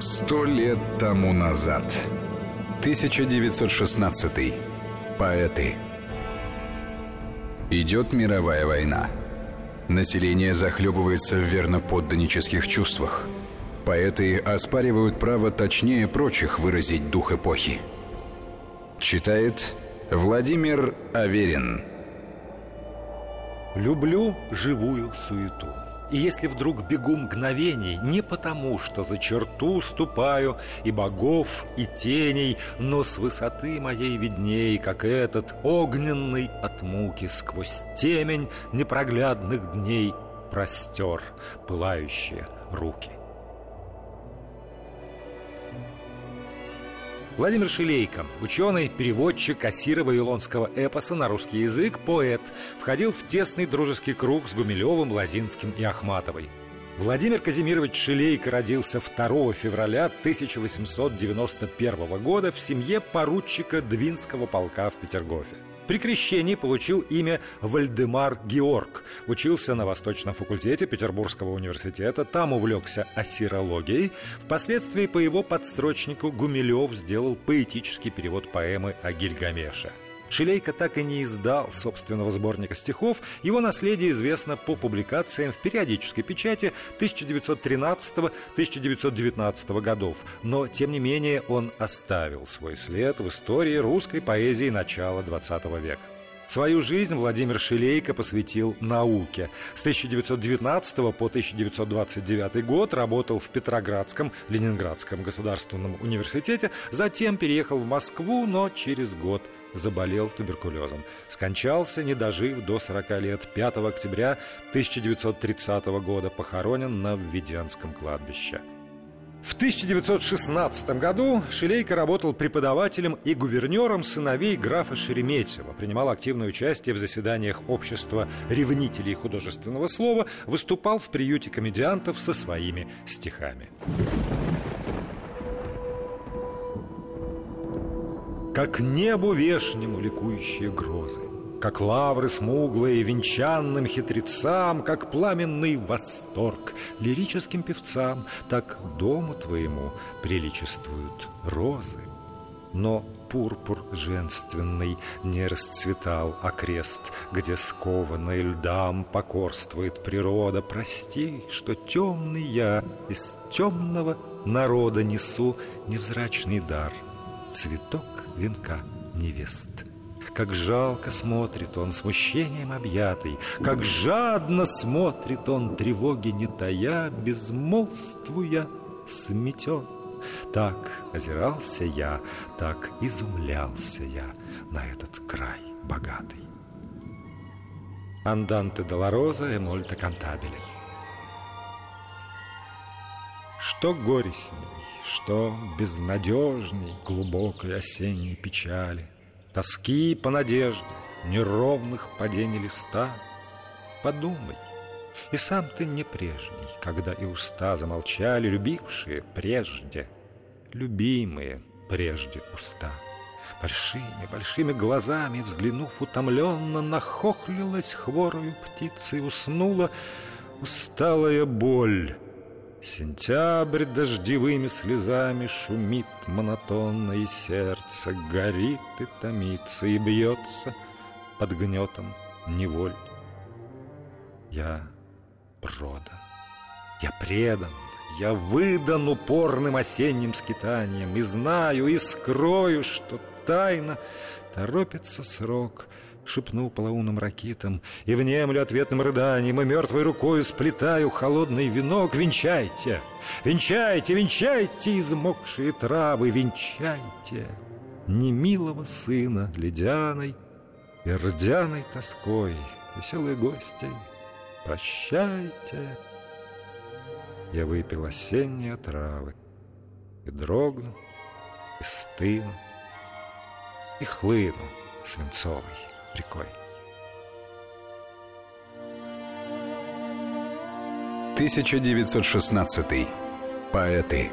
Сто лет тому назад. 1916. Поэты. Идет мировая война. Население захлебывается в верноподданнических чувствах. Поэты оспаривают право точнее прочих выразить дух эпохи. Читает Владимир Аверин. Люблю живую суету. И если вдруг бегу мгновений Не потому, что за черту ступаю И богов, и теней Но с высоты моей видней Как этот огненный от муки Сквозь темень непроглядных дней Простер пылающие руки Владимир Шилейко, ученый, переводчик Кассира-Вавилонского эпоса на русский язык, поэт, входил в тесный дружеский круг с Гумилевым, Лозинским и Ахматовой. Владимир Казимирович Шилейко родился 2 февраля 1891 года в семье поручика Двинского полка в Петергофе. При крещении получил имя Вальдемар Георг. Учился на Восточном факультете Петербургского университета, там увлекся ассирологией. Впоследствии по его подстрочнику Гумилев сделал поэтический перевод поэмы о Гильгамеше – Шилейко так и не издал собственного сборника стихов. Его наследие известно по публикациям в периодической печати 1913-1919 годов. Но, тем не менее, он оставил свой след в истории русской поэзии начала XX века. Свою жизнь Владимир Шилейко посвятил науке. С 1919 по 1929 год работал в Петроградском, Ленинградском государственном университете, затем переехал в Москву, но через год заболел туберкулезом. Скончался, не дожив до 40 лет, 5 октября 1930 года, похоронен на Введенском кладбище. В 1916 году Шилейко работал преподавателем и гувернером сыновей графа Шереметьева, принимал активное участие в заседаниях общества. Ревнителей художественного слова, выступал в приюте комедиантов со своими стихами. Как небу вешнему ликующие грозы, Как лавры смуглые венчанным хитрецам, Как пламенный восторг лирическим певцам, Так дому твоему приличествуют розы. Но пурпур женственный не расцветал окрест, Где скованный льдам покорствует природа. Прости, что темный я из темного народа несу невзрачный дар, цветок венка невест. Как жалко смотрит он, смущением объятый, Как жадно смотрит он, тревоги не тая, Безмолвствуя сметен. Так озирался я, так изумлялся я На этот край богатый. Анданте Долороза Мольта Кантабеле. Что горестней, что безнадежней глубокой осенней печали, Тоски по надежде, неровных падений листа. Подумай, и сам ты не прежний, Когда и уста замолчали, Любившие прежде, любимые прежде уста. Большими, большими глазами, взглянув утомленно, Нахохлилась хворою птицей, уснула усталая боль, Сентябрь дождевыми слезами Шумит монотонно, и сердце Горит и томится, и бьется Под гнетом неволь. Я продан, я предан, я выдан упорным осенним скитанием И знаю, и скрою, что тайно Торопится срок — Шепнул полоумным ракитам. И внемлю ответным рыданием И мертвой рукой сплетаю холодный венок. Венчайте, венчайте, венчайте Измокшие травы, венчайте Немилого сына ледяной И рдяной тоской. Веселые гости, прощайте Я выпил осенние травы И дрогну, и стыну И хлыну свинцовой рекой. 1916. Поэты.